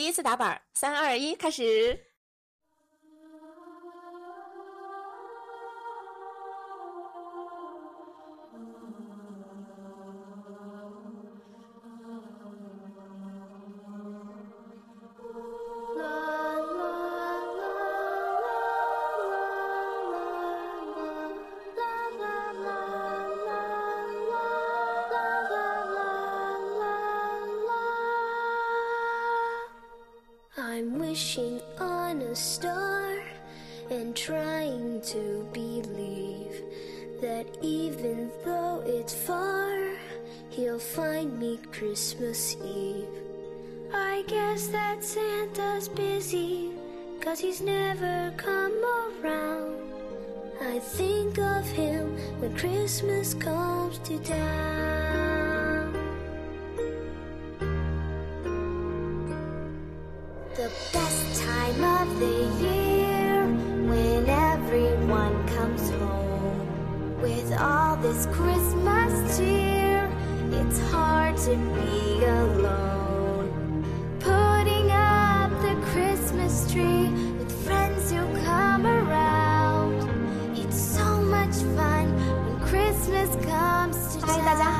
第一次打板，三二一，开始。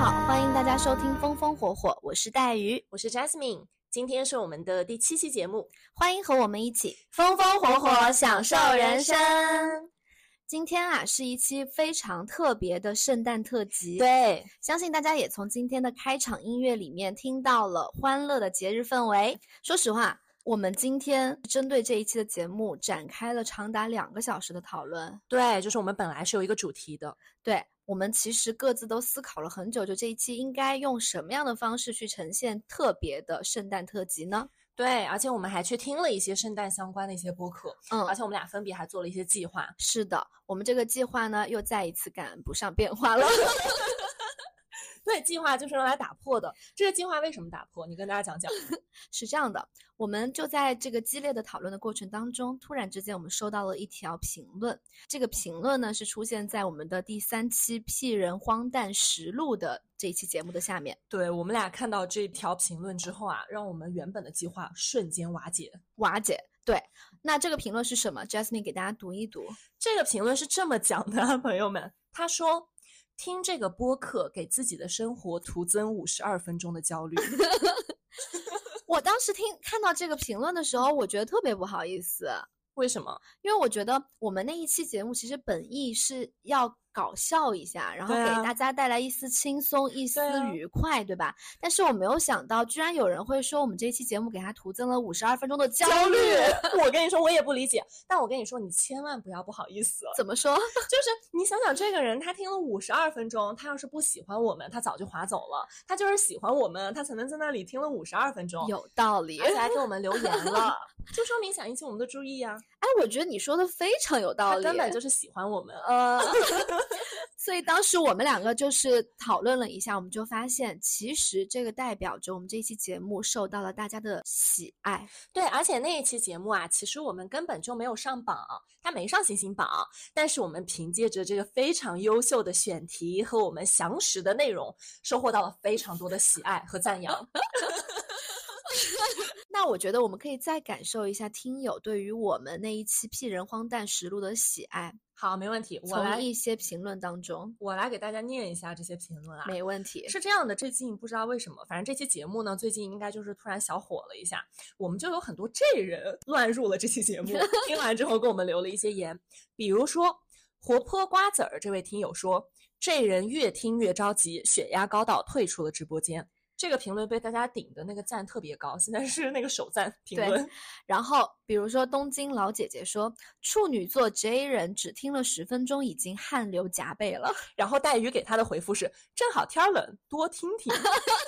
好，欢迎大家收听风风火火，我是带鱼，我是 Jasmine，今天是我们的第七期节目，欢迎和我们一起风风火火享受人生。今天啊，是一期非常特别的圣诞特辑。，对，相信大家也从今天的开场音乐里面听到了欢乐的节日氛围。说实话，我们今天针对这一期的节目展开了长达两个小时的讨论。对，就是我们本来是有一个主题的，对我们其实各自都思考了很久，就这一期应该用什么样的方式去呈现特别的圣诞特辑呢？对，而且我们还去听了一些圣诞相关的一些播客，嗯而且我们俩分别还做了一些计划。是的，我们这个计划呢又再一次赶不上变化了。对，计划就是用来打破的。这个计划为什么打破？你跟大家讲讲。是这样的，我们就在这个激烈的讨论的过程当中，突然之间我们收到了一条评论。这个评论呢是出现在我们的第三期《屁人荒诞实录》的这一期节目的下面。对我们俩看到这条评论之后啊，让我们原本的计划瞬间瓦解。瓦解，对，那这个评论是什么？Jasmine 给大家读一读。这个评论是这么讲的啊，朋友们，他说。听这个播客，给自己的生活徒增五十二分钟的焦虑。我当时听看到这个评论的时候，我觉得特别不好意思，为什么？因为我觉得我们那一期节目其实本意是要搞笑一下，然后给大家带来一丝轻松、一丝愉快，对吧？但是我没有想到，居然有人会说我们这一期节目给他徒增了五十二分钟的焦虑。我跟你说，我也不理解。但我跟你说，你千万不要不好意思。怎么说？就是你想想，这个人他听了五十二分钟，他要是不喜欢我们，他早就划走了。他就是喜欢我们，他才能在那里听了五十二分钟，有道理。而且还给我们留言了，就说明想引起我们的注意啊。哎，我觉得你说的非常有道理，他根本就是喜欢我们。呃，所以当时我们两个就是讨论了一下，我们就发现，其实这个代表着我们这期节目受到了大家的喜爱。对，而且那一期节目啊，其实我们根本就没有上榜，它没上星星榜，但是我们凭借着这个非常优秀的选题和我们详实的内容，收获到了非常多的喜爱和赞扬。那我觉得我们可以再感受一下听友对于我们那一期《屁人荒诞实录》的喜爱，好，没问题，我来从一些评论当中，我来给大家念一下这些评论啊。没问题。是这样的，最近不知道为什么，反正这期节目呢，最近应该就是突然小火了一下，我们就有很多这人乱入了这期节目，听完之后给我们留了一些言，比如说活泼瓜子儿这位听友说，这人越听越着急，血压高到退出了直播间。这个评论被大家顶的那个赞特别高，现在是那个首赞评对论。然后比如说东京老姐姐说，处女座 J 人只听了十分钟，已经汗流浃背了。然后黛玉给他的回复是：正好天儿冷，多听听。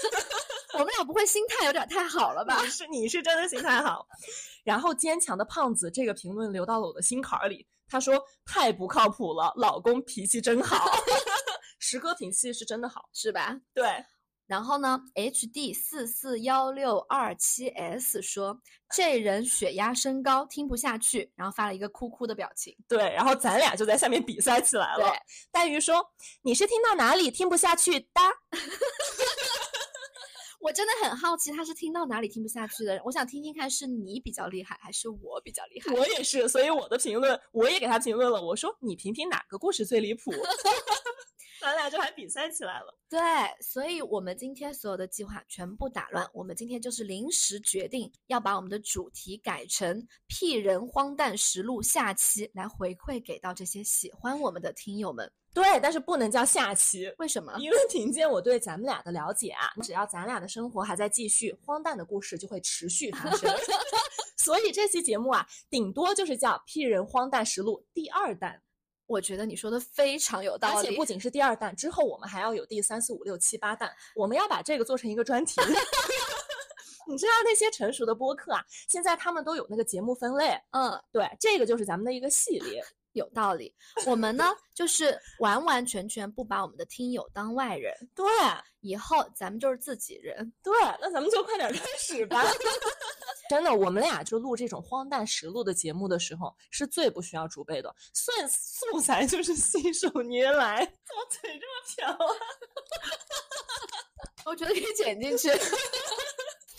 我们俩不会心态有点太好了吧你？是你是真的心态好。然后坚强的胖子这个评论流到了我的心坎儿里，他说太不靠谱了，老公脾气真好。石哥脾气是真的好，是吧？对，然后呢，HD 四四幺六二七 S 说这人血压升高，听不下去，然后发了一个哭哭的表情。对，然后咱俩就在下面比赛起来了对。黛玉说：“你是听到哪里听不下去的？” 我真的很好奇，他是听到哪里听不下去的？我想听听看，是你比较厉害，还是我比较厉害？我也是，所以我的评论我也给他评论了。我说你评评哪个故事最离谱，咱俩就还比赛起来了。对，所以我们今天所有的计划全部打乱。我们今天就是临时决定要把我们的主题改成《屁人荒诞实录》下期，来回馈给到这些喜欢我们的听友们。对，但是不能叫下期，为什么？因为凭借我对咱们俩的了解啊，只要咱俩的生活还在继续，荒诞的故事就会持续发生。所以这期节目啊，顶多就是叫《屁人荒诞实录》第二弹。我觉得你说的非常有道理，而且不仅是第二弹，之后我们还要有第三四五六七八弹，我们要把这个做成一个专题。你知道那些成熟的播客啊，现在他们都有那个节目分类。嗯，对，这个就是咱们的一个系列。有道理，我们呢就是完完全全不把我们的听友当外人。对，以后咱们就是自己人。对，那咱们就快点开始吧。真的，我们俩就录这种荒诞实录的节目的时候，是最不需要储备的，算素材就是信手拈来。怎么嘴这么瓢啊？我觉得可以剪进去。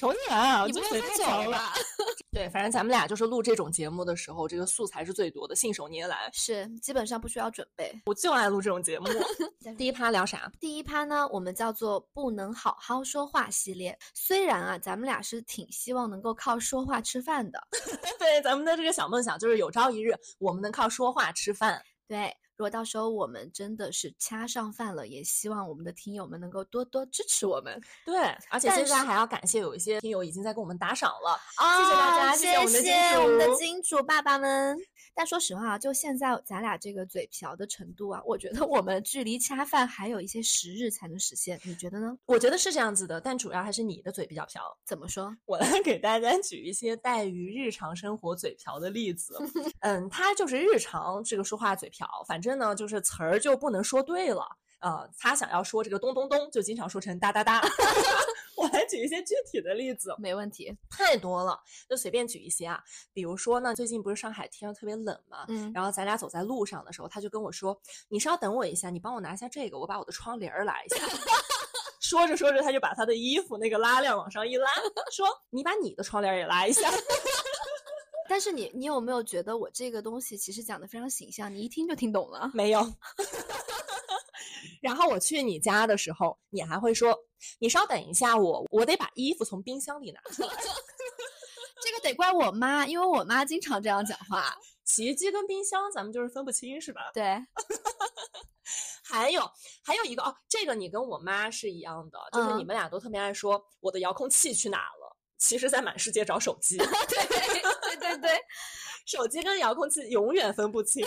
重新来啊！你不嘴太久了。对，反正咱们俩就是录这种节目的时候，这个素材是最多的，信手拈来，是基本上不需要准备。我就爱录这种节目。第一趴聊啥？第一趴呢，我们叫做“不能好好说话”系列。虽然啊，咱们俩是挺希望能够靠说话吃饭的。对，咱们的这个小梦想就是有朝一日我们能靠说话吃饭。对。如果到时候我们真的是掐上饭了，也希望我们的听友们能够多多支持我们。对，而且现在还要感谢有一些听友已经在给我们打赏了，谢谢大家，谢谢我们的金主，我们的金主爸爸们。但说实话啊，就现在咱俩这个嘴瓢的程度啊，我觉得我们距离恰饭还有一些时日才能实现，你觉得呢？我觉得是这样子的，但主要还是你的嘴比较瓢。怎么说？我来给大家举一些带于日常生活嘴瓢的例子。嗯，他就是日常这个说话嘴瓢，反正呢就是词儿就不能说对了。呃，他想要说这个咚咚咚，就经常说成哒哒哒。我来举一些具体的例子，没问题，太多了，就随便举一些啊。比如说呢，最近不是上海天特别冷嘛，嗯，然后咱俩走在路上的时候，他就跟我说：“你稍等我一下，你帮我拿一下这个，我把我的窗帘儿拉一下。”说着说着，他就把他的衣服那个拉链往上一拉，说：“你把你的窗帘也拉一下。”但是你你有没有觉得我这个东西其实讲的非常形象？你一听就听懂了？没有。然后我去你家的时候，你还会说：“你稍等一下，我我得把衣服从冰箱里拿出来。”这个得怪我妈，因为我妈经常这样讲话。洗衣机跟冰箱，咱们就是分不清，是吧？对。还有还有一个哦，这个你跟我妈是一样的，就是你们俩都特别爱说我的遥控器去哪了，其实在满世界找手机。对对对对，手机跟遥控器永远分不清。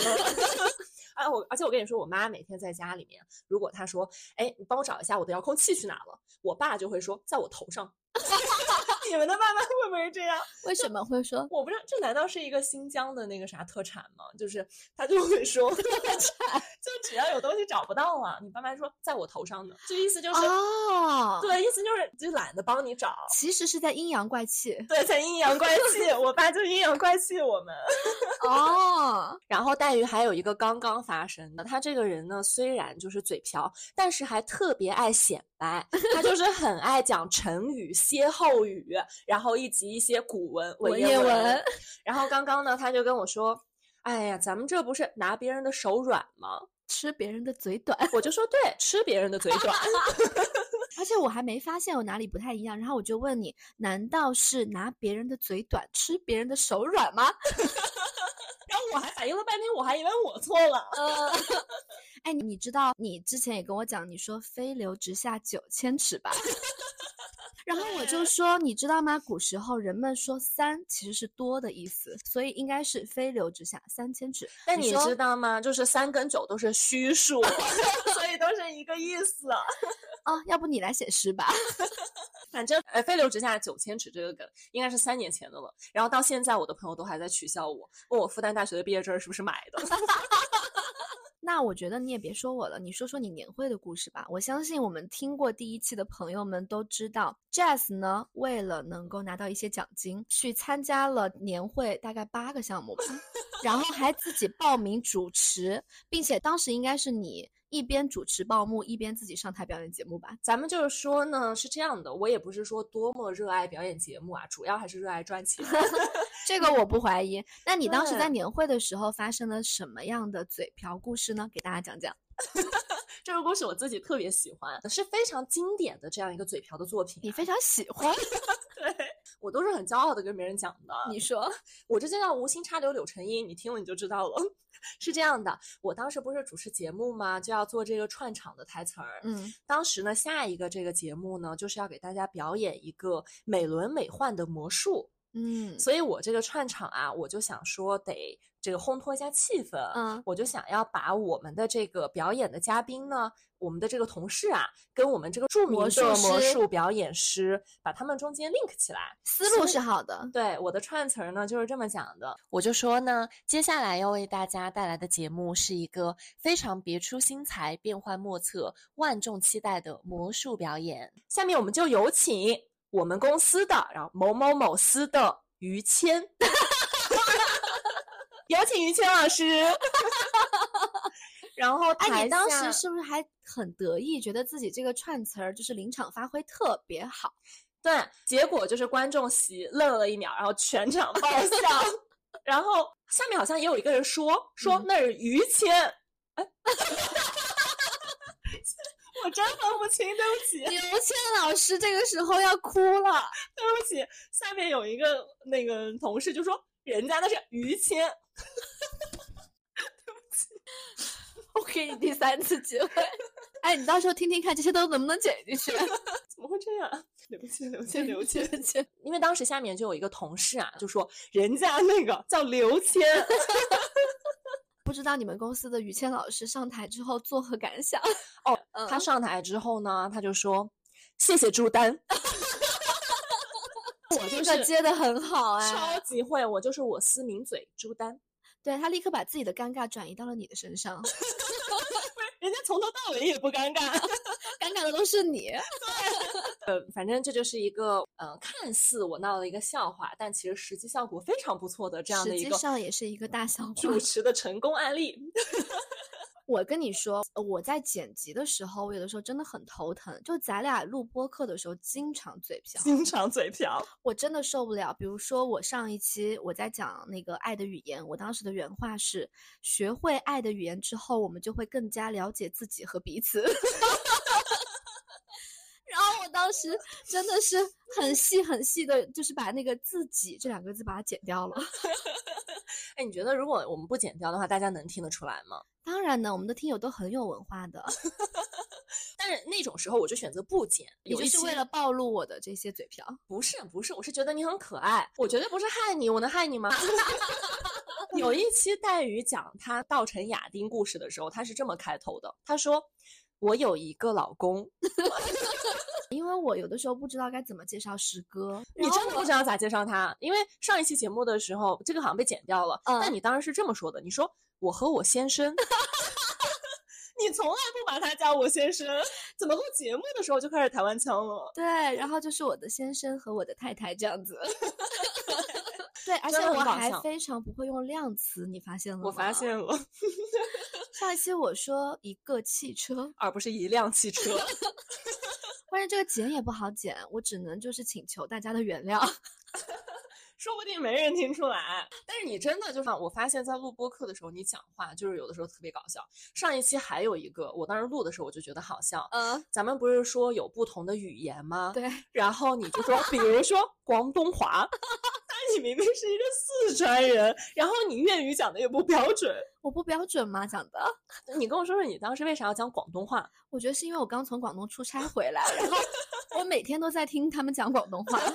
哎，我而且我跟你说，我妈每天在家里面，如果她说，哎，你帮我找一下我的遥控器去哪了，我爸就会说在我头上。你们的爸妈会不会这样？为什么会说？我不知道，这难道是一个新疆的那个啥特产吗？就是他就会说特产，就只要有东西找不到啊，你爸妈说在我头上呢，就意思就是哦，对，意思就是就懒得帮你找，其实是在阴阳怪气，对，在阴阳怪气，我爸就阴阳怪气我们。哦，然后黛玉还有一个刚刚发生的，他这个人呢，虽然就是嘴瓢，但是还特别爱显摆，他就是很爱讲成语。歇后语，然后以及一些古文文言文。然后刚刚呢，他就跟我说：“哎呀，咱们这不是拿别人的手软吗？吃别人的嘴短。”我就说：“对，吃别人的嘴短。”而且我还没发现我哪里不太一样。然后我就问你：“难道是拿别人的嘴短，吃别人的手软吗？” 然后我还反应了半天，我还以为我错了。哎，你知道你之前也跟我讲，你说“飞流直下九千尺”吧？然后我就说，你知道吗？古时候人们说三其实是多的意思，所以应该是飞流直下三千尺。但你知道吗？就是三跟九都是虚数，所以都是一个意思。哦，要不你来写诗吧？反正呃，飞流直下九千尺这个梗应该是三年前的了。然后到现在，我的朋友都还在取笑我，问我复旦大学的毕业证是不是买的。那我觉得你也别说我了，你说说你年会的故事吧。我相信我们听过第一期的朋友们都知道，Jazz 呢为了能够拿到一些奖金，去参加了年会大概八个项目吧，然后还自己报名主持，并且当时应该是你一边主持报幕，一边自己上台表演节目吧？咱们就是说呢，是这样的，我也不是说多么热爱表演节目啊，主要还是热爱赚钱。这个我不怀疑。那你当时在年会的时候发生了什么样的嘴瓢故事呢？给大家讲讲。这个故事我自己特别喜欢，是非常经典的这样一个嘴瓢的作品啊、你非常喜欢，对我都是很骄傲的跟别人讲的。你说，我这就叫无心插柳柳成荫，你听了你就知道了。是这样的，我当时不是主持节目吗？就要做这个串场的台词儿。嗯，当时呢，下一个这个节目呢，就是要给大家表演一个美轮美奂的魔术。嗯所以我这个串场啊，我就想说得这个烘托一下气氛，嗯我就想要把我们的这个表演的嘉宾呢，我们的这个同事啊，跟我们这个著名魔的魔术表演师，把他们中间 link 起来。思路是好的。对，我的串词儿呢就是这么讲的，我就说呢，接下来要为大家带来的节目是一个非常别出心裁、变幻莫测、万众期待的魔术表演。下面我们就有请我们公司的，然后某某某司的于谦，有请于谦老师。然后哎，你当时是不是还很得意，觉得自己这个串词儿就是临场发挥特别好？对，结果就是观众席愣了一秒，然后全场爆笑。然后下面好像也有一个人说说嗯那是于谦，哎，我真分不清，对不起，刘谦老师这个时候要哭了。对不起。下面有一个那个同事就说人家那是于谦，对不起我给你第三次机会。哎，你到时候听听看，这些都能不能剪进去？怎么会这样？刘谦，刘谦，刘谦。刘谦，因为当时下面就有一个同事啊，就说人家那个叫刘谦，不知道你们公司的于谦老师上台之后作何感想？哦，嗯他上台之后呢，他就说谢谢朱丹。我就这个是接的很好超哎，级会，我就是我思名嘴朱丹，对他立刻把自己的尴尬转移到了你的身上，人家从头到尾也不尴尬。尴尬的都是你。呃，反正这就是一个呃，看似我闹了一个笑话，但其实实际效果非常不错的这样的一个实际上也是一个大笑话。主持的成功案例。我跟你说，呃我在剪辑的时候，我有的时候真的很头疼。就咱俩录播课的时候，经常嘴瓢，经常嘴瓢，我真的受不了。比如说，我上一期我在讲那个爱的语言，我当时的原话是：学会爱的语言之后，我们就会更加了解自己和彼此。然后我当时真的是很细很细的，就是把那个“自己”这两个字把它剪掉了。哎，你觉得如果我们不剪掉的话，大家能听得出来吗？当然呢，我们的听友都很有文化的，但是那种时候我就选择不剪，你有一期就是为了暴露我的这些嘴瓢。不是不是，我是觉得你很可爱，我绝对不是害你，我能害你吗？有一期黛玉讲他稻城亚丁故事的时候，他是这么开头的，他说：“我有一个老公，因为我有的时候不知道该怎么介绍师哥，你真的不知道咋介绍他？因为上一期节目的时候，这个好像被剪掉了，嗯但你当时是这么说的，你说我和我先生。”你从来不把他叫我先生，怎么录节目的时候就开始台湾腔了？对，然后就是我的先生和我的太太这样子。对，而且我还非常不会用量词，你发现了吗？我发现了，上一期我说一个汽车，而不是一辆汽车。关键这个剪也不好剪，我只能就是请求大家的原谅。说不定没人听出来。但是你真的就是，我发现在录播课的时候，你讲话就是有的时候特别搞笑。上一期还有一个，我当时录的时候我就觉得好笑。嗯，咱们不是说有不同的语言吗？对，然后你就说，比如说广东话，但你明明是一个四川人，然后你粤语讲的也不标准。我不标准吗？讲的，你跟我说说你当时为啥要讲广东话？我觉得是因为我刚从广东出差回来，然后 我每天都在听他们讲广东话。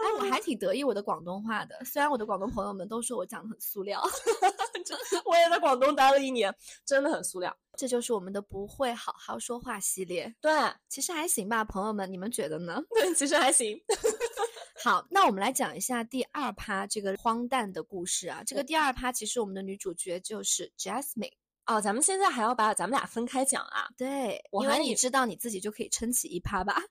哎，我还挺得意我的广东话的，虽然我的广东朋友们都说我讲的很塑料。我也在广东待了一年，真的很塑料。这就是我们的不会好好说话系列，对其实还行吧，朋友们，你们觉得呢？对，其实还行。好，那我们来讲一下第二趴这个荒诞的故事啊。这个第二趴其实我们的女主角就是 Jasmine。哦，咱们现在还要把咱们俩分开讲啊？对，我还以你知道你自己就可以撑起一趴吧。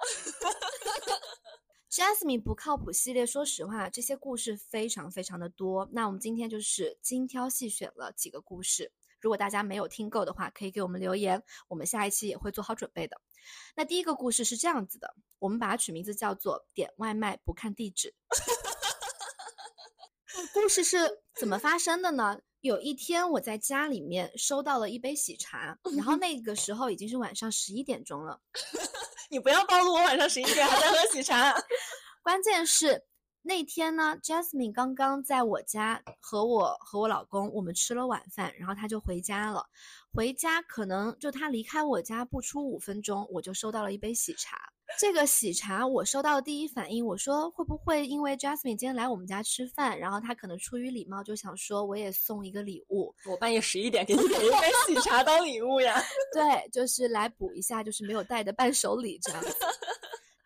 Jasmine 不靠谱系列，说实话，这些故事非常非常的多。那我们今天就是精挑细选了几个故事，如果大家没有听够的话，可以给我们留言，我们下一期也会做好准备的。那第一个故事是这样子的，我们把它取名字叫做“点外卖不看地址 ”。故事是怎么发生的呢？有一天我在家里面收到了一杯喜茶，然后那个时候已经是晚上十一点钟了。你不要暴露我晚上十一点还在喝喜茶。关键是那天呢，Jasmine 刚刚在我家和我和我老公我们吃了晚饭，然后他就回家了。回家可能就他离开我家不出五分钟，我就收到了一杯喜茶。这个喜茶我收到的第一反应，我说会不会因为 Jasmine 今天来我们家吃饭，然后他可能出于礼貌就想说我也送一个礼物，我半夜十一点给你点一杯喜茶当礼物呀？对，就是来补一下就是没有带的伴手礼这样子。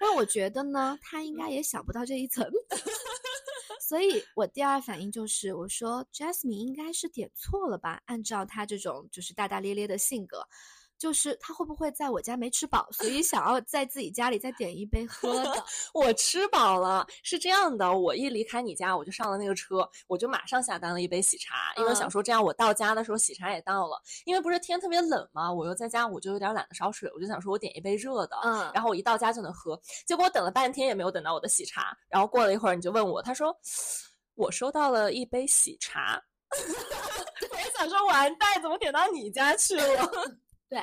但我觉得呢，他应该也想不到这一层，所以我第二反应就是我说 Jasmine 应该是点错了吧？按照他这种就是大大咧咧的性格。就是他会不会在我家没吃饱，所以想要在自己家里再点一杯喝的？我吃饱了，是这样的，我一离开你家，我就上了那个车，我就马上下单了一杯喜茶，因为想说这样我到家的时候喜茶也到了。因为不是天特别冷嘛，我又在家，我就有点懒得烧水，我就想说我点一杯热的，嗯，然后我一到家就能喝。结果我等了半天也没有等到我的喜茶，然后过了一会儿你就问我，他说我收到了一杯喜茶 我也想说完蛋，怎么点到你家去了？对，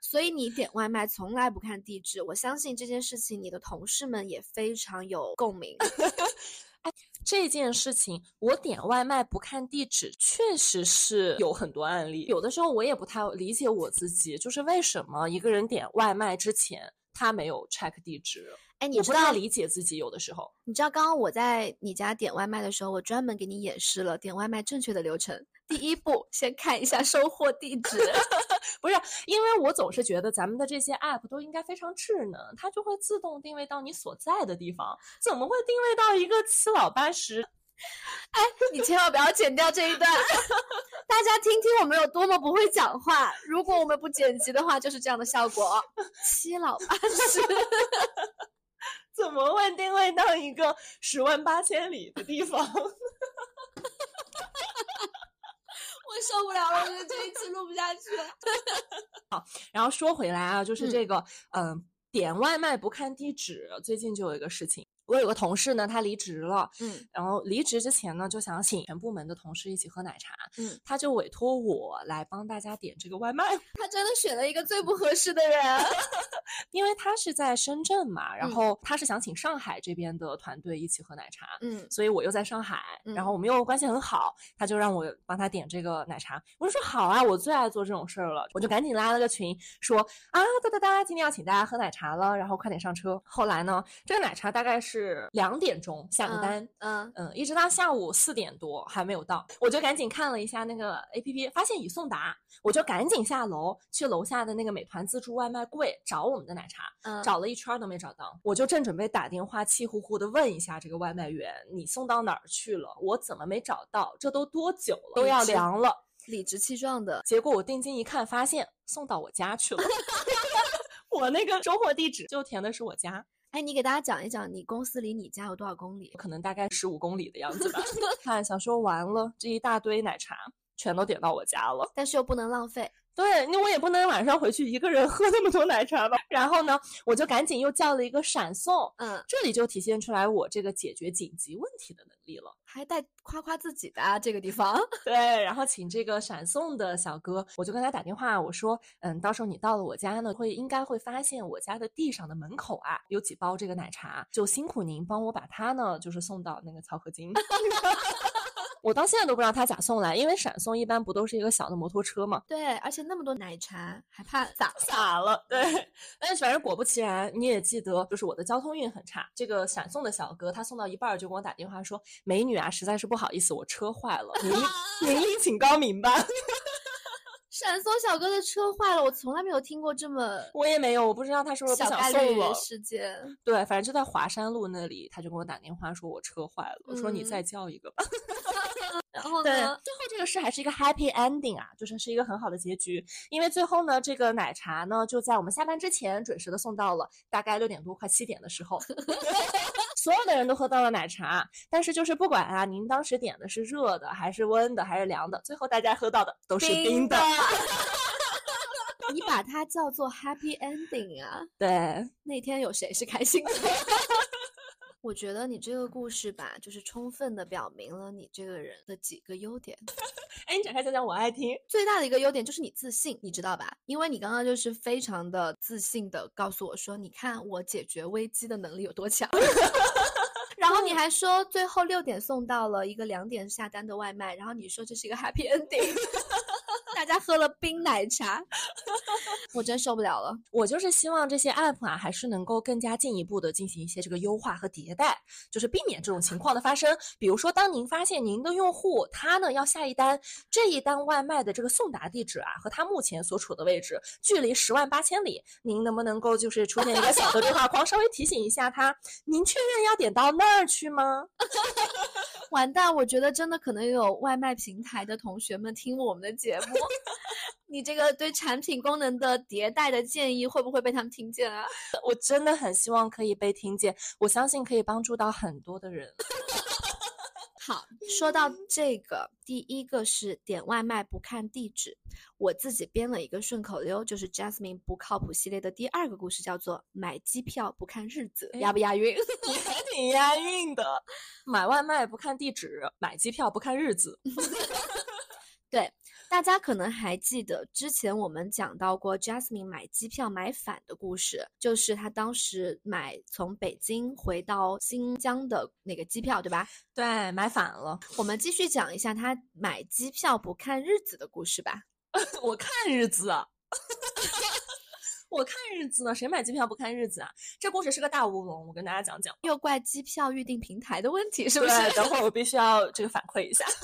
所以你点外卖从来不看地址，我相信这件事情你的同事们也非常有共鸣。哎，这件事情我点外卖不看地址，确实是有很多案例。有的时候我也不太理解我自己，就是为什么一个人点外卖之前他没有 check 地址。哎，你我不太知道理解自己有的时候。你知道刚刚我在你家点外卖的时候，我专门给你演示了点外卖正确的流程。第一步，先看一下收货地址。不是，因为我总是觉得咱们的这些 app 都应该非常智能，它就会自动定位到你所在的地方，怎么会定位到一个七老八十？哎，你千万不要剪掉这一段，大家听听我们有多么不会讲话。如果我们不剪辑的话，就是这样的效果。七老八十，怎么会定位到一个十万八千里的地方？我受不了了，我觉得这一期录不下去了。好然后说回来啊，就是嗯这个，嗯、点外卖不看地址，最近就有一个事情。我有个同事呢，他离职了，嗯然后离职之前呢，就想请全部门的同事一起喝奶茶，嗯，他就委托我来帮大家点这个外卖，他真的选了一个最不合适的人。因为他是在深圳嘛，然嗯后他是想请上海这边的团队一起喝奶茶，嗯所以我又在上海，然后我们又关系很好，他就让我帮他点这个奶茶。我就说好啊，我最爱做这种事儿了，我就赶紧拉了个群，说啊哒哒哒，今天要请大家喝奶茶了，然后快点上车。后来呢，这个奶茶大概是两点钟下的单。嗯嗯，一直到下午四点多还没有到，我就赶紧看了一下那个 A P P，发现已送达，我就赶紧下楼去楼下的那个美团自助外卖柜找我们的奶茶，嗯，找了一圈都没找到，我就正准备打电话气呼呼的问一下这个外卖员，你送到哪儿去了？我怎么没找到？这都多久了？都要凉了。理直气壮的。结果我定睛一看，发现送到我家去了。我那个收货地址就填的是我家，哎，你给大家讲一讲，你公司离你家有多少公里？可能大概十五公里的样子吧。看，想说完了，这一大堆奶茶全都点到我家了。但是又不能浪费。对，那我也不能晚上回去一个人喝那么多奶茶吧。然后呢，我就赶紧又叫了一个闪送，嗯，这里就体现出来我这个解决紧急问题的能力了。还带夸夸自己的啊，这个地方。对，然后请这个闪送的小哥，我就跟他打电话，我说，嗯，到时候你到了我家呢，会应该会发现我家的地上的门口啊有几包这个奶茶，就辛苦您帮我把它呢，就是送到那个漕河泾。我到现在都不知道他咋送来，因为闪送一般不都是一个小的摩托车嘛，对，而且那么多奶茶，还怕 洒。洒了。对，但是反正果不其然，你也记得，就是我的交通运很差。这个闪送的小哥，他送到一半儿就给我打电话说：“美女啊，实在是不好意思，我车坏了，您您另请高明吧。”闪送小哥的车坏了，我从来没有听过这么我也没有，我不知道他是不是想送我。事件。对，反正就在华山路那里，他就给我打电话说我车坏了，我说你嗯再叫一个吧。然后对，呢？最后这个事还是一个 happy ending 啊，就是是一个很好的结局。因为最后呢，这个奶茶呢就在我们下班之前准时的送到了，大概六点多快七点的时候。所有的人都喝到了奶茶，但是就是不管啊，您当时点的是热的还是温的还是凉的，最后大家喝到的都是冰的。你把它叫做 happy ending 啊？对，那天有谁是开心的？我觉得你这个故事吧，就是充分的表明了你这个人的几个优点。哎，你展开讲讲，我爱听。最大的一个优点就是你自信，你知道吧？因为你刚刚就是非常的自信的告诉我说，你看我解决危机的能力有多强。然后你还说最后六点送到了一个两点下单的外卖，然后你说这是一个 happy ending。大家喝了冰奶茶，我真受不了了。我就是希望这些 app 啊，还是能够更加进一步的进行一些这个优化和迭代，就是避免这种情况的发生。比如说，当您发现您的用户他呢要下一单，这一单外卖的这个送达地址啊和他目前所处的位置距离十万八千里，您能不能够就是出现一个小的对话框，稍微提醒一下他，您确认要点到那儿去吗？完蛋，我觉得真的可能有外卖平台的同学们听我们的节目。你这个对产品功能的迭代的建议会不会被他们听见啊？我真的很希望可以被听见，我相信可以帮助到很多的人。好，说到这个，第一个是点外卖不看地址，我自己编了一个顺口溜，就是 Jasmine 不靠谱系列的第二个故事，叫做买机票不看日子，押不押韵？你还挺押韵的。买外卖不看地址，买机票不看日子。对。大家可能还记得之前我们讲到过 Jasmine 买机票买反的故事，就是她当时买从北京回到新疆的那个机票，对吧？对，买反了。我们继续讲一下她买机票不看日子的故事吧。我看日子，我看日子呢？谁买机票不看日子啊？这故事是个大乌龙，我跟大家讲讲。又怪机票预订平台的问题，是不是？等会儿我必须要这个反馈一下。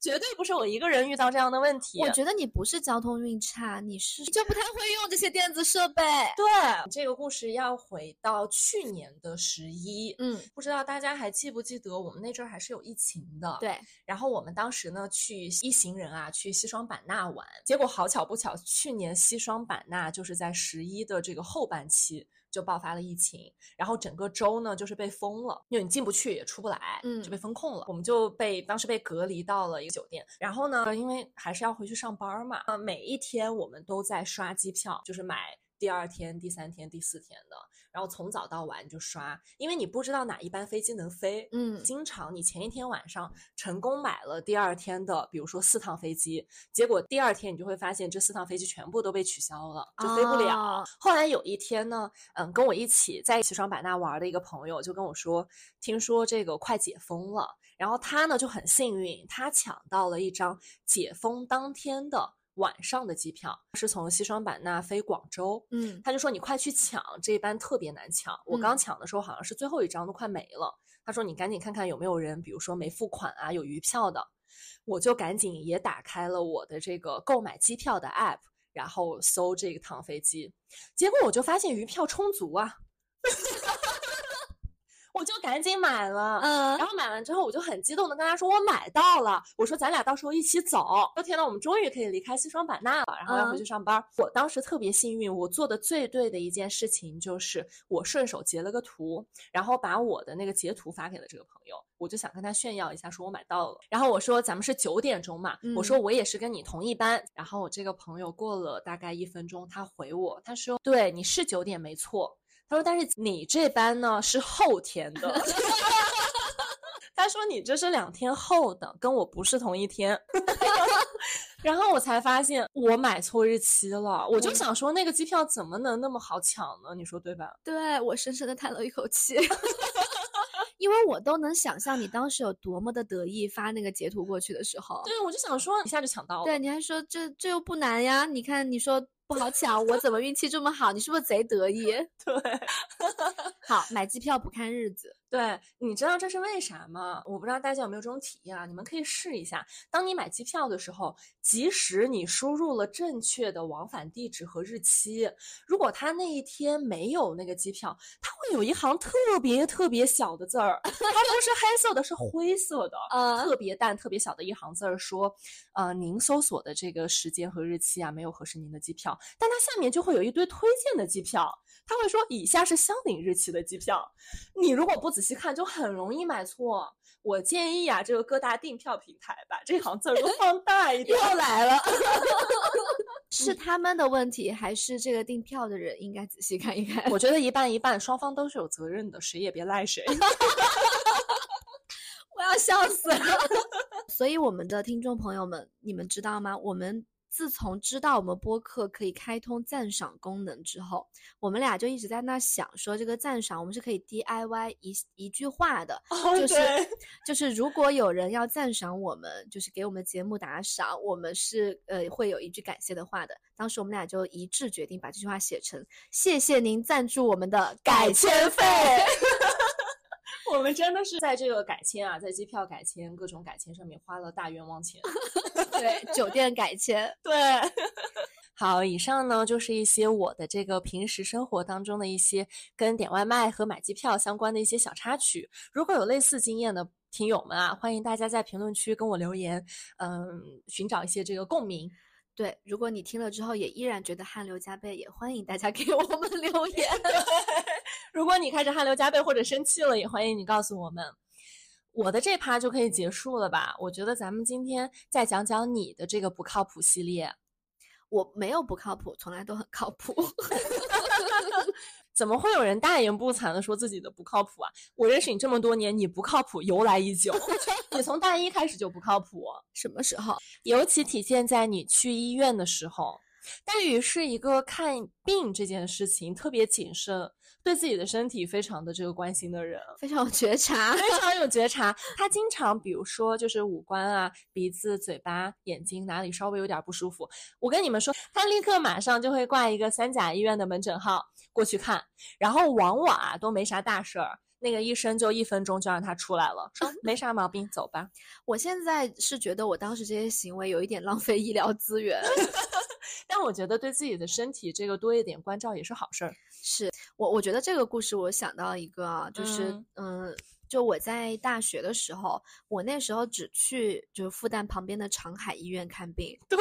绝对不是我一个人遇到这样的问题。我觉得你不是交通运差，你是就不太会用这些电子设备。对，这个故事要回到去年的十一，嗯，不知道大家还记不记得，我们那阵儿还是有疫情的。对，然后我们当时呢去一行人啊去西双版纳玩，结果好巧不巧，去年西双版纳就是在十一的这个后半期。就爆发了疫情，然后整个州呢就是被封了，因为你进不去也出不来，嗯，就被封控了。我们就被当时被隔离到了一个酒店，然后呢，因为还是要回去上班嘛，啊，每一天我们都在刷机票，就是买第二天、第三天、第四天的。然后从早到晚就刷，因为你不知道哪一班飞机能飞，嗯，经常你前一天晚上成功买了第二天的，比如说四趟飞机，结果第二天你就会发现这四趟飞机全部都被取消了，就飞不了。后来有一天呢，嗯，跟我一起在西双版纳玩的一个朋友就跟我说，听说这个快解封了，然后他呢就很幸运，他抢到了一张解封当天的。晚上的机票是从西双版纳飞广州，嗯，他就说你快去抢，这班特别难抢。我刚抢的时候好像是最后一张都快没了。他说你赶紧看看有没有人，比如说没付款啊，有余票的。我就赶紧也打开了我的这个购买机票的 app，然后搜这个趟飞机，结果我就发现余票充足啊。我就赶紧买了，嗯，然后买完之后，我就很激动的跟他说我买到了，我说咱俩到时候一起走。说天呐，我们终于可以离开西双版纳了，然后要回去上班。我当时特别幸运，我做的最对的一件事情就是我顺手截了个图，然后把我的那个截图发给了这个朋友，我就想跟他炫耀一下，说我买到了。然后我说咱们是九点钟嘛，我说我也是跟你同一班。然后我这个朋友过了大概一分钟，他回我，他说对，你是九点没错。他说：“但是你这班呢是后天的。”他说：“你这是两天后的，跟我不是同一天。”然后我才发现我买错日期了。我就想说，那个机票怎么能那么好抢呢？你说对吧？对我深深的叹了一口气，因为我都能想象你当时有多么的得意，发那个截图过去的时候。对，我就想说，一下就抢到了。对，你还说这这又不难呀？你看，你说。不好抢，我怎么运气这么好？你是不是贼得意？对，好买机票不看日子。对，你知道这是为啥吗？我不知道大家有没有这种体验啊？你们可以试一下，当你买机票的时候，即使你输入了正确的往返地址和日期，如果他那一天没有那个机票，他会有一行特别特别小的字儿，它不是黑色的，是灰色的，特别淡、特别小的一行字儿，说，呃，您搜索的这个时间和日期啊，没有合适您的机票，但它下面就会有一堆推荐的机票。他会说以下是相邻日期的机票，你如果不仔细看，就很容易买错。我建议啊，这个各大订票平台把这行字儿都放大一点。又来了，是他们的问题，还是这个订票的人应该仔细看一看？我觉得一半一半，双方都是有责任的，谁也别赖谁。我要笑死了。所以，我们的听众朋友们，你们知道吗？我们自从知道我们播客可以开通赞赏功能之后，我们俩就一直在那想说，这个赞赏我们是可以 DIY 一一句话的，哦就是就是如果有人要赞赏我们，就是给我们节目打赏，我们是呃会有一句感谢的话的。当时我们俩就一致决定把这句话写成“谢谢您赞助我们的改签费”。我们真的是在这个改签啊，在机票改签、各种改签上面花了大冤枉钱。对，酒店改签。对，好，以上呢就是一些我的这个平时生活当中的一些跟点外卖和买机票相关的一些小插曲。如果有类似经验的听友们啊，欢迎大家在评论区跟我留言，嗯，寻找一些这个共鸣。对，如果你听了之后也依然觉得汗流浃背，也欢迎大家给我们留言。如果你开始汗流浃背或者生气了，也欢迎你告诉我们。我的这趴就可以结束了吧？我觉得咱们今天再讲讲你的这个不靠谱系列。我没有不靠谱，从来都很靠谱。怎么会有人大言不惭的说自己的不靠谱啊？我认识你这么多年，你不靠谱由来已久，你从大一开始就不靠谱，什么时候？尤其体现在你去医院的时候。大宇是一个看病这件事情特别谨慎，对自己的身体非常的这个关心的人。非常有觉察。非常有觉察。他经常，比如说，就是五官啊、鼻子、嘴巴、眼睛哪里稍微有点不舒服，我跟你们说，他立刻马上就会挂一个三甲医院的门诊号过去看，然后往往啊都没啥大事儿。那个医生就一分钟就让他出来了，说没啥毛病，走吧。我现在是觉得我当时这些行为有一点浪费医疗资源。但我觉得对自己的身体这个多一点关照也是好事儿。是我，我觉得这个故事我想到一个啊，就是嗯嗯、就我在大学的时候，我那时候只去就是复旦旁边的长海医院看病，对，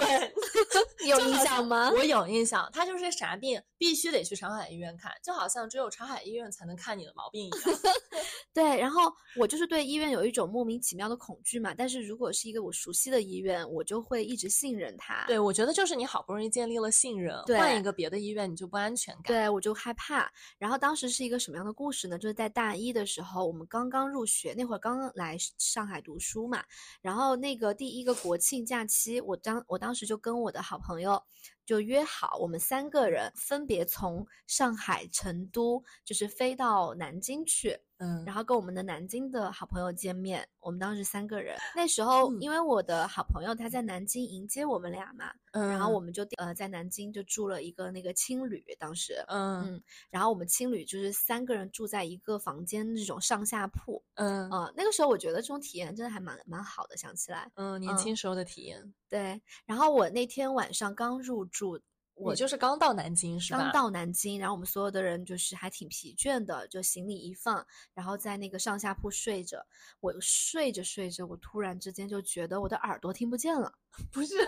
你 有印象吗？我有印象，他就是啥病必须得去长海医院看，就好像只有长海医院才能看你的毛病一样。对，然后我就是对医院有一种莫名其妙的恐惧嘛，但是如果是一个我熟悉的医院，我就会一直信任它。对，我觉得就是你好不容易建立了信任，换一个别的医院你就不安全感。对，我就害怕。然后当时是一个什么样的故事呢？就是在大一的时候，我们刚刚刚入学，那会儿刚来上海读书嘛。然后那个第一个国庆假期，我当我当时就跟我的好朋友就约好，我们三个人分别从上海、成都，就是飞到南京去。嗯，然后跟我们的南京的好朋友见面，我们当时三个人。那时候，嗯因为我的好朋友他在南京迎接我们俩嘛，嗯然后我们就呃在南京就住了一个那个青旅，当时，嗯。然后我们青旅就是三个人住在一个房间，这种上下铺，嗯。呃，那个时候我觉得这种体验真的还蛮蛮好的，想起来，嗯，年嗯。轻时候的体验，对。然后我那天晚上刚入住，我我就是刚到南京是吧？刚到南京，然后我们所有的人就是还挺疲倦的，就行李一放，然后在那个上下铺睡着。我睡着睡着，我突然之间就觉得我的耳朵听不见了。不是。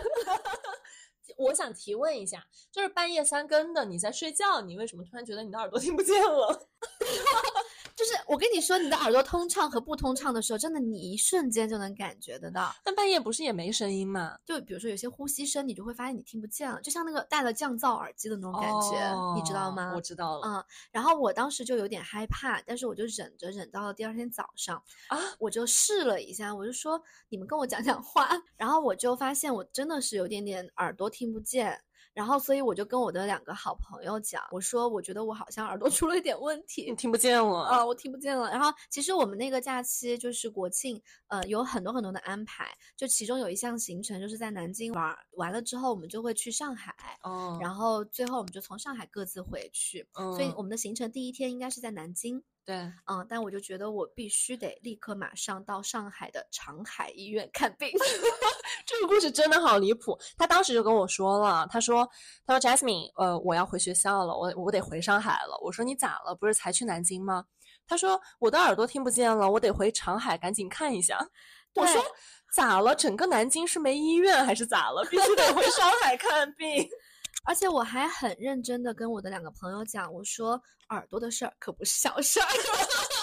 我想提问一下，就是半夜三更的你在睡觉，你为什么突然觉得你的耳朵听不见了？就是我跟你说，你的耳朵通畅和不通畅的时候，真的你一瞬间就能感觉得到。但半夜不是也没声音吗？就比如说有些呼吸声，你就会发现你听不见了，就像那个戴了降噪耳机的那种感觉，你知道哦吗？我知道了。嗯，然后我当时就有点害怕，但是我就忍着忍到了第二天早上，啊，我就试了一下，我就说你们跟我讲讲话，然后我就发现我真的是有点点耳朵听不见，然后所以我就跟我的两个好朋友讲，我说我觉得我好像耳朵 出了一点问题你。听不见了。啊、我听不见了。然后其实我们那个假期就是国庆，呃，有很多很多的安排，就其中有一项行程就是在南京玩儿，完了之后我们就会去上海，哦，然后最后我们就从上海各自回去。所以嗯我们的行程第一天应该是在南京，对，嗯，但我就觉得我必须得立刻马上到上海的长海医院看病。这个故事真的好离谱。他当时就跟我说了，他说：“他说 Jasmine，呃，我要回学校了，我我得回上海了。”我说：“你咋了？不是才去南京吗？”他说：“我的耳朵听不见了，我得回长海赶紧看一下。”我说：“咋了？整个南京是没医院还是咋了？必须得回上海看病？”而且我还很认真的跟我的两个朋友讲，我说耳朵的事儿可不是小事儿。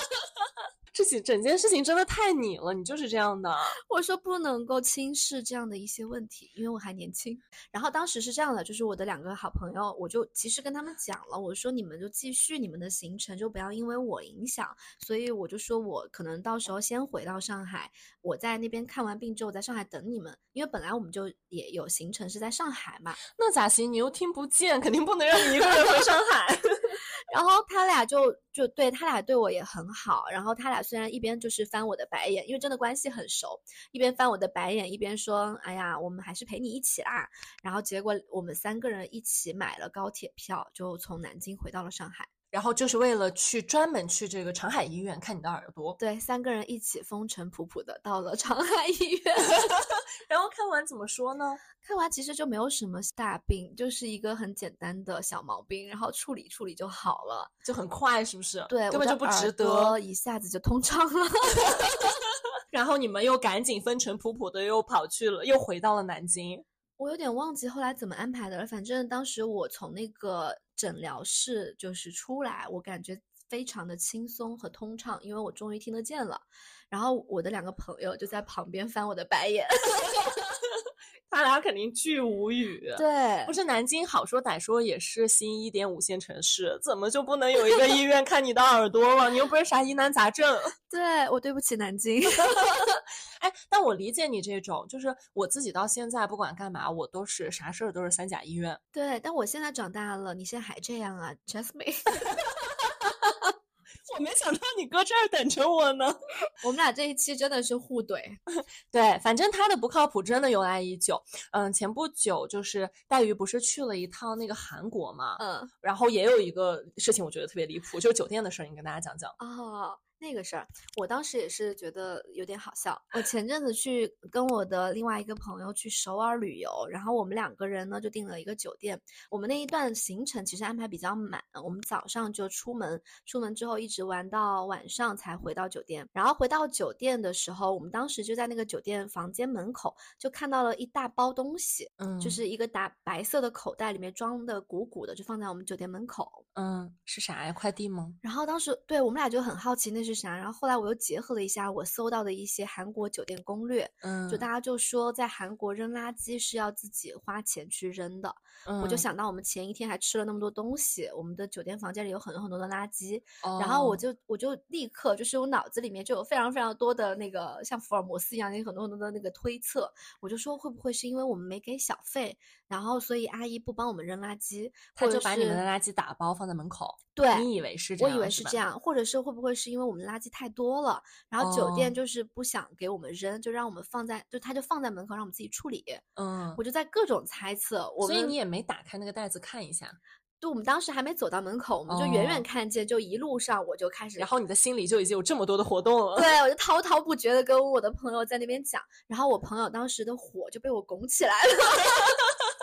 这起整件事情真的太你了，你就是这样的。我说不能够轻视这样的一些问题，因为我还年轻。然后当时是这样的，就是我的两个好朋友，我就其实跟他们讲了，我说你们就继续你们的行程，就不要因为我影响。所以我就说我可能到时候先回到上海，我在那边看完病之后，在上海等你们，因为本来我们就也有行程是在上海嘛。那咋行？你又听不见，肯定不能让你一个人回上海。然后他俩就就对他俩对我也很好，然后他俩虽然一边就是翻我的白眼，因为真的关系很熟，一边翻我的白眼，一边说：“哎呀，我们还是陪你一起啦。”然后结果我们三个人一起买了高铁票，就从南京回到了上海。然后就是为了去专门去这个长海医院看你的耳朵。对，三个人一起风尘仆仆的到了长海医院。然后看完怎么说呢？看完其实就没有什么大病，就是一个很简单的小毛病，然后处理处理就好了，就很快，是不是？对，根本就不值得，一下子就通畅了。然后你们又赶紧风尘仆仆的又跑去了，又回到了南京。我有点忘记后来怎么安排的了，反正当时我从那个。诊疗室就是出来，我感觉非常的轻松和通畅，因为我终于听得见了。然后我的两个朋友就在旁边翻我的白眼，他俩肯定巨无语。对，不是南京好说歹说也是新一点五线城市，怎么就不能有一个医院看你的耳朵了？你又不是啥疑难杂症。对我对不起南京。哎，但我理解你这种，就是我自己到现在不管干嘛，我都是啥事儿都是三甲医院。对，但我现在长大了，你现在还这样啊，Jasmine？我没想到你搁这儿等着我呢。我们俩这一期真的是互怼。对，反正他的不靠谱真的由来已久。嗯，前不久就是黛玉不是去了一趟那个韩国嘛？嗯，然后也有一个事情，我觉得特别离谱，就是酒店的事儿，你跟大家讲讲。哦。那个事儿，我当时也是觉得有点好笑。我前阵子去跟我的另外一个朋友去首尔旅游，然后我们两个人呢就订了一个酒店。我们那一段行程其实安排比较满，我们早上就出门，出门之后一直玩到晚上才回到酒店。然后回到酒店的时候，我们当时就在那个酒店房间门口就看到了一大包东西，嗯，就是一个大白色的口袋，里面装的鼓鼓的，就放在我们酒店门口。嗯，是啥呀？快递吗？然后当时对我们俩就很好奇那是。啥？然后后来我又结合了一下我搜到的一些韩国酒店攻略，嗯，就大家就说在韩国扔垃圾是要自己花钱去扔的，我就想到我们前一天还吃了那么多东西，我们的酒店房间里有很多很多的垃圾，然后我就我就立刻就是我脑子里面就有非常非常多的那个像福尔摩斯一样有很多很多的那个推测，我就说会不会是因为我们没给小费，然后所以阿姨不帮我们扔垃圾，他就把你们的垃圾打包放在门口，对，你以为是这样？我以为是这样，或者是会不会是因为我们垃圾太多了，然后酒店就是不想给我们扔，就让我们放在，就他就放在门口让我们自己处理。嗯，我就在各种猜测，我所以你也没打开那个袋子看一下。就我们当时还没走到门口，我们就远远看见，就一路上我就开始，然后你的心里就已经有这么多的活动了。对，我就滔滔不绝的跟我的朋友在那边讲，然后我朋友当时的火就被我拱起来了。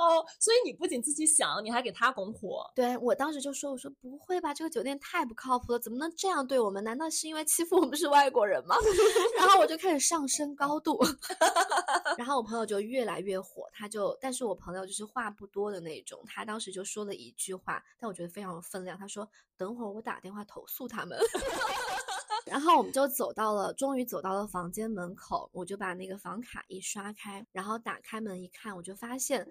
哦，所以你不仅自己想，你还给他拱火。对我当时就说：“我说不会吧，这个酒店太不靠谱了，怎么能这样对我们？难道是因为欺负我们是外国人吗？” 然后我就开始上升高度，然后我朋友就越来越火，他就，但是我朋友就是话不多的那种，他当时就说了一句话，但我觉得非常有分量。他说：“等会儿我打电话投诉他们。”然后我们就走到了，终于走到了房间门口，我就把那个房卡一刷开，然后打开门一看，我就发现。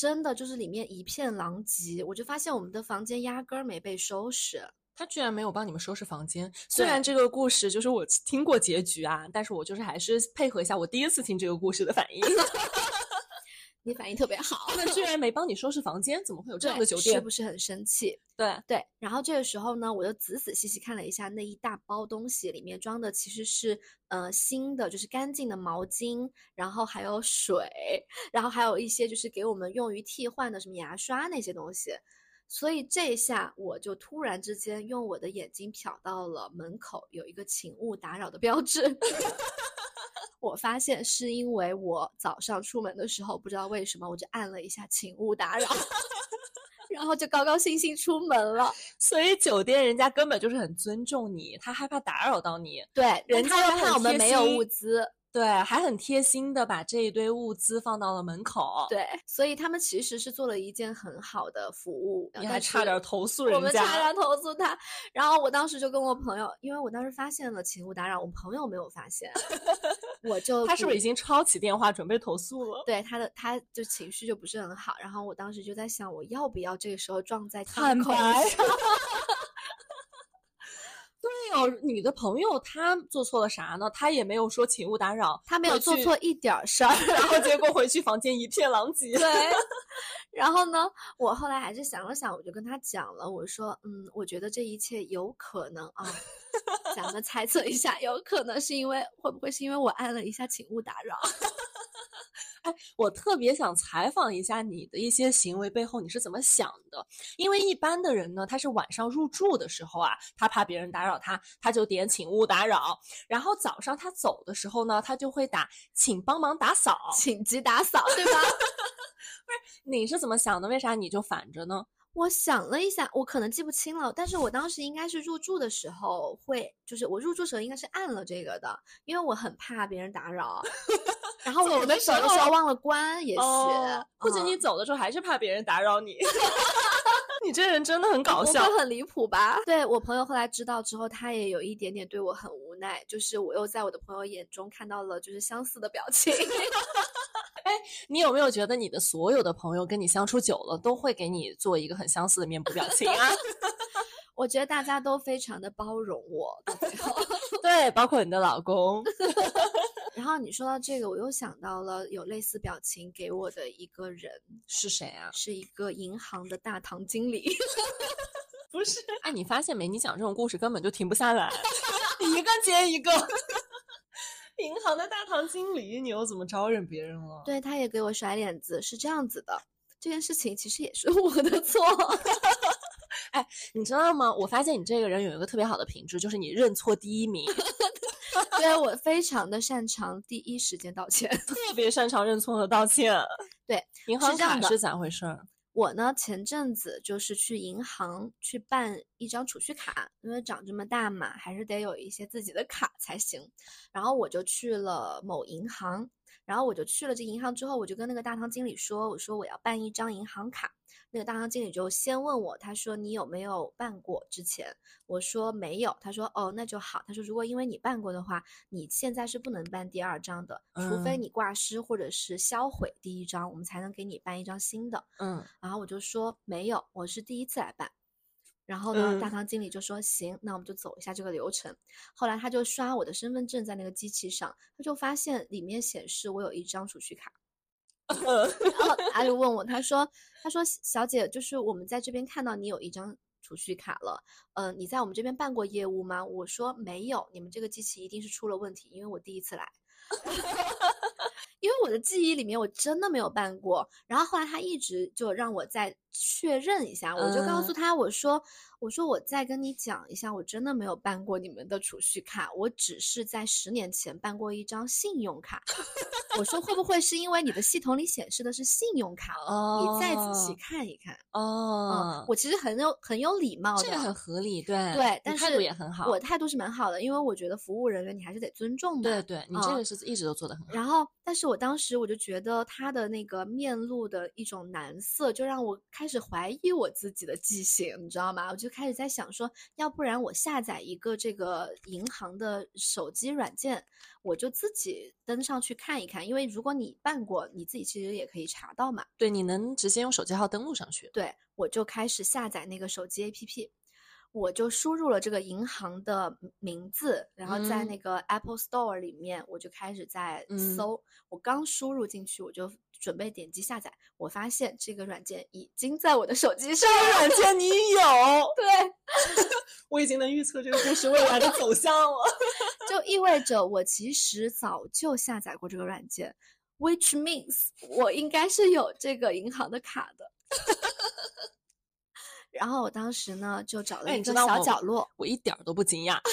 真的就是里面一片狼藉，我就发现我们的房间压根儿没被收拾。他居然没有帮你们收拾房间。虽然这个故事就是我听过结局啊，但是我就是还是配合一下我第一次听这个故事的反应。你反应特别好，那居然没帮你收拾房间，怎么会有这样的酒店？是不是很生气？对对。然后这个时候呢，我就仔仔细细看了一下那一大包东西，里面装的其实是呃新的，就是干净的毛巾，然后还有水，然后还有一些就是给我们用于替换的什么牙刷那些东西。所以这一下我就突然之间用我的眼睛瞟到了门口有一个“请勿打扰”的标志。我发现是因为我早上出门的时候不知道为什么我就按了一下“请勿打扰”，然后就高高兴兴出门了。所以酒店人家根本就是很尊重你，他害怕打扰到你。对，人家又怕我们没有物资。对，还很贴心的把这一堆物资放到了门口。，对，所以他们其实是做了一件很好的服务，你还差点投诉我人家。我们差点投诉他。然后我当时就跟我朋友，因为我当时发现了请勿打扰，我朋友没有发现，我就他是不是已经抄起电话准备投诉了？对他的他就情绪就不是很好，然后我当时就在想，我要不要这个时候撞在他的口坦白上？对哦，你的朋友他做错了啥呢？他也没有说请勿打扰，他没有做错，一点儿事儿。然后结果回去房间一片狼藉。对，然后呢，我后来还是想了想，我就跟他讲了，我说，嗯，我觉得这一切有可能啊，咱们猜测一下，有可能是因为会不会是因为我按了一下请勿打扰？哎我特别想采访一下你的一些行为背后你是怎么想的？因为一般的人呢，他是晚上入住的时候啊，他怕别人打扰他，他就点请勿打扰，然后早上他走的时候呢，他就会打请帮忙打扫。请急打扫，对吧？不是你是怎么想的？为啥你就反着呢？我想了一下，我可能记不清了，但是我当时应该是入住的时候会，就是我入住时候应该是按了这个的，因为我很怕别人打扰。然后我走的可能走的时候忘了关，也许，哦，或者嗯你走的时候还是怕别人打扰你。你这人真的很搞不笑。会很离谱吧？对我朋友后来知道之后，他也有一点点对我很无奈，就是我又在我的朋友眼中看到了就是相似的表情。你有没有觉得你的所有的朋友跟你相处久了，都会给你做一个很相似的面部表情啊？我觉得大家都非常的包容我。对，包括你的老公。然后你说到这个，我又想到了有类似表情给我的一个人，是谁啊？是一个银行的大堂经理。不是，哎，你发现没？你讲这种故事根本就停不下来，一个接一个。银行的大堂经理，你又怎么招惹别人了？对，他也给我甩脸子，是这样子的。这件事情其实也是我的错，哎你知道吗？我发现你这个人有一个特别好的品质，就是你认错第一名，对我非常的擅长第一时间道歉。特别擅长认错和道歉。对，银行卡是咋回事儿？我呢，前阵子就是去银行去办一张储蓄卡，因为长这么大嘛，还是得有一些自己的卡才行。然后我就去了某银行，然后我就去了这银行之后，我就跟那个大堂经理说，我说我要办一张银行卡。那个大堂经理就先问我，他说你有没有办过？之前我说没有，他说哦那就好，他说如果因为你办过的话，你现在是不能办第二张的，除非嗯你挂失或者是销毁第一张，我们才能给你办一张新的。嗯，然后我就说没有，我是第一次来办。然后呢，大嗯堂经理就说行，那我们就走一下这个流程。后来他就刷我的身份证在那个机器上，他就发现里面显示我有一张储蓄卡。然后他就问我，他说：“他说小姐，就是我们在这边看到你有一张储蓄卡了，嗯、你在我们这边办过业务吗？”我说没有，你们这个机器一定是出了问题，因为我第一次来。因为我的记忆里面我真的没有办过，然后后来他一直就让我再确认一下，我就告诉嗯他我说我说我再跟你讲一下，我真的没有办过你们的储蓄卡，我只是在十年前办过一张信用卡。我说会不会是因为你的系统里显示的是信用卡？哦你再仔细哦看一看。哦嗯，，我其实很有很有礼貌的，这个很合理，对对，但是态度也很好。我态度是蛮好的，因为我觉得服务人员你还是得尊重的。对对，你这嗯个是一直都做的很好。然后，但是我当时我就觉得他的那个面露的一种难色，就让我开始怀疑我自己的记性，你知道吗？我就开始在想说，要不然我下载一个这个银行的手机软件，我就自己登上去看一看，因为如果你办过，你自己其实也可以查到嘛。对，你能直接用手机号登录上去。对，我就开始下载那个手机 APP，我就输入了这个银行的名字，然后在那嗯个 Apple Store 里面，我就开始在嗯搜。我刚输入进去，我就准备点击下载，我发现这个软件已经在我的手机上了。软件你有，对，我已经能预测这个故事未来的走向了。就意味着我其实早就下载过这个软件，which means 我应该是有这个银行的卡的。然后我当时呢，就找了哎一个小角落，我一点儿都不惊讶。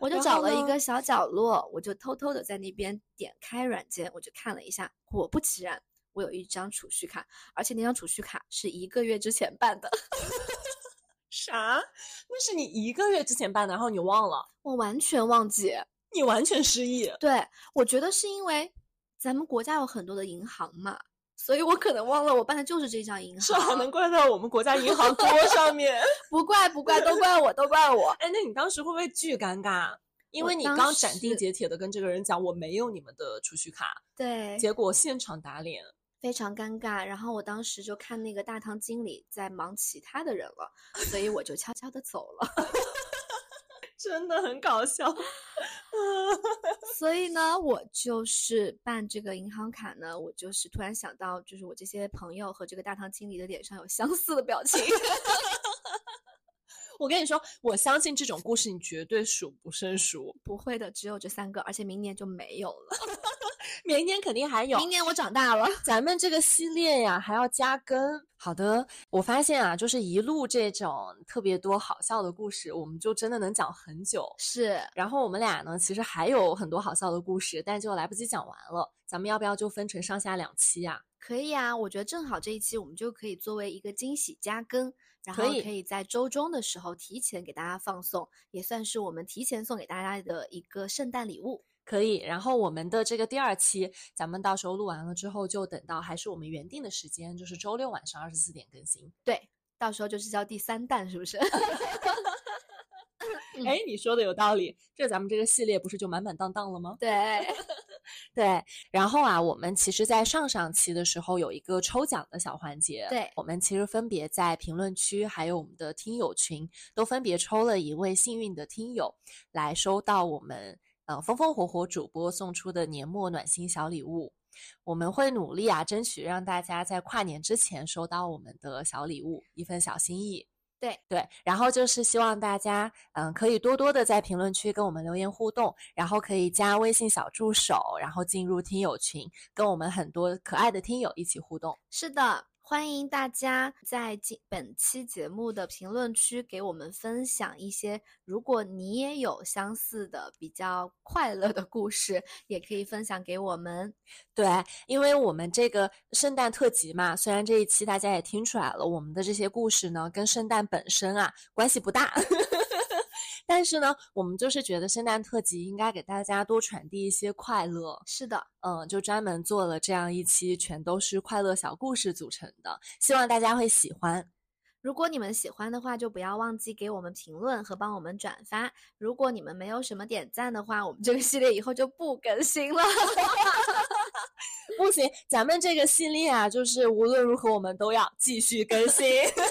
我就然后呢找了一个小角落，我就偷偷的在那边点开软件，我就看了一下，果不其然，我有一张储蓄卡，而且那张储蓄卡是一个月之前办的，啥？那是你一个月之前办的，然后你忘了？我完全忘记。你完全失忆。对，我觉得是因为咱们国家有很多的银行嘛，所以我可能忘了我办的就是这家银是啊，行。能怪在我们国家银行桌上面。不怪不怪，都怪我，都怪我。哎，那你当时会不会巨尴尬？因为你刚斩钉截铁的跟这个人讲我没有你们的储蓄卡，对，结果现场打脸。非常尴尬。然后我当时就看那个大堂经理在忙其他的人了，所以我就悄悄的走了。真的很搞笑，所以呢，我就是办这个银行卡呢，我就是突然想到，就是我这些朋友和这个大堂经理的脸上有相似的表情。我跟你说，我相信这种故事你绝对数不胜数，不会的，只有这三个，而且明年就没有了。明年肯定还有。明年我长大了，咱们这个系列呀还要加更。好的，我发现啊，就是一路这种特别多好笑的故事，我们就真的能讲很久。是然后我们俩呢，其实还有很多好笑的故事，但就来不及讲完了。咱们要不要就分成上下两期啊？可以啊。我觉得正好这一期我们就可以作为一个惊喜加更，然后可以在周中的时候提前给大家放送，也算是我们提前送给大家的一个圣诞礼物。可以。然后我们的这个第二期，咱们到时候录完了之后，就等到还是我们原定的时间，就是周六晚上二十四点更新。对，到时候就是叫第三弹，是不是？嗯哎，你说的有道理，这咱们这个系列不是就满满当当了吗？对，对，然后啊，我们其实，在上上期的时候有一个抽奖的小环节，对我们其实分别在评论区还有我们的听友群，都分别抽了一位幸运的听友，来收到我们呃风风火火主播送出的年末暖心小礼物。我们会努力啊，争取让大家在跨年之前收到我们的小礼物，一份小心意。对对，然后就是希望大家，嗯，可以多多的在评论区跟我们留言互动，然后可以加微信小助手，然后进入听友群，跟我们很多可爱的听友一起互动。是的，欢迎大家在今本期节目的评论区给我们分享一些，如果你也有相似的比较快乐的故事，也可以分享给我们。对，因为我们这个圣诞特辑嘛，虽然这一期大家也听出来了，我们的这些故事呢跟圣诞本身啊关系不大，但是呢，我们就是觉得圣诞特辑应该给大家多传递一些快乐。是的，嗯，就专门做了这样一期，全都是快乐小故事组成的，希望大家会喜欢。如果你们喜欢的话，就不要忘记给我们评论和帮我们转发。如果你们没有什么点赞的话，我们这个系列以后就不更新了。不行，咱们这个系列啊，就是无论如何我们都要继续更新，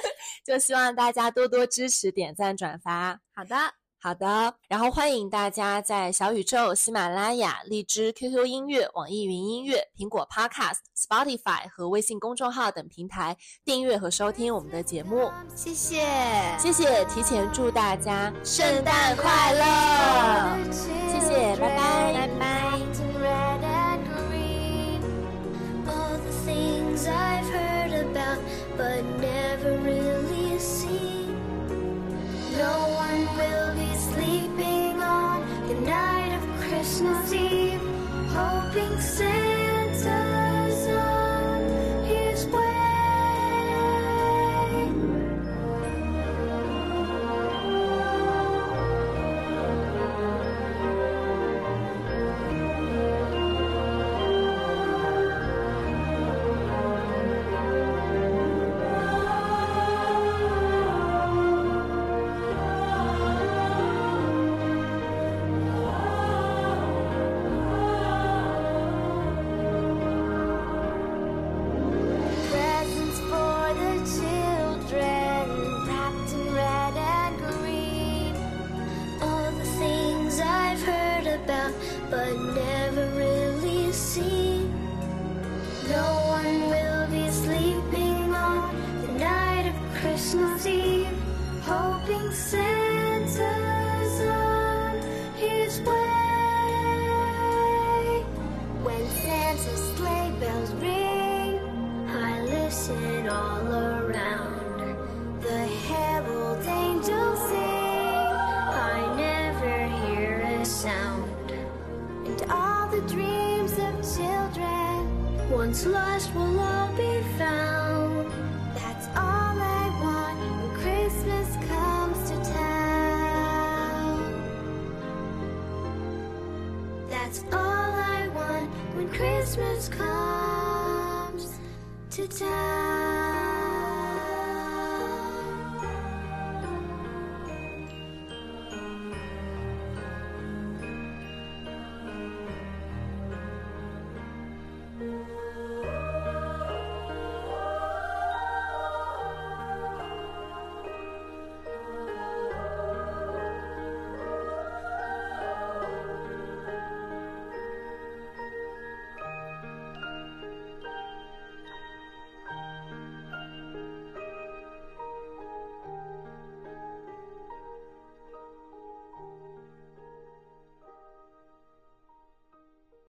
就希望大家多多支持、点赞、转发。好的，好的，然后欢迎大家在小宇宙、喜马拉雅、荔枝、QQ 音乐、网易云音乐、苹果 Podcast、Spotify 和微信公众号等平台订阅和收听我们的节目。谢谢，谢谢，提前祝大家圣诞快乐，谢谢，拜拜，拜拜。Christmas Eve, hoping Santa's on his way. When Santa's sleigh bells ring, I listen all around. The herald angels sing, I never hear a sound. And all the dreams of children, once lost, will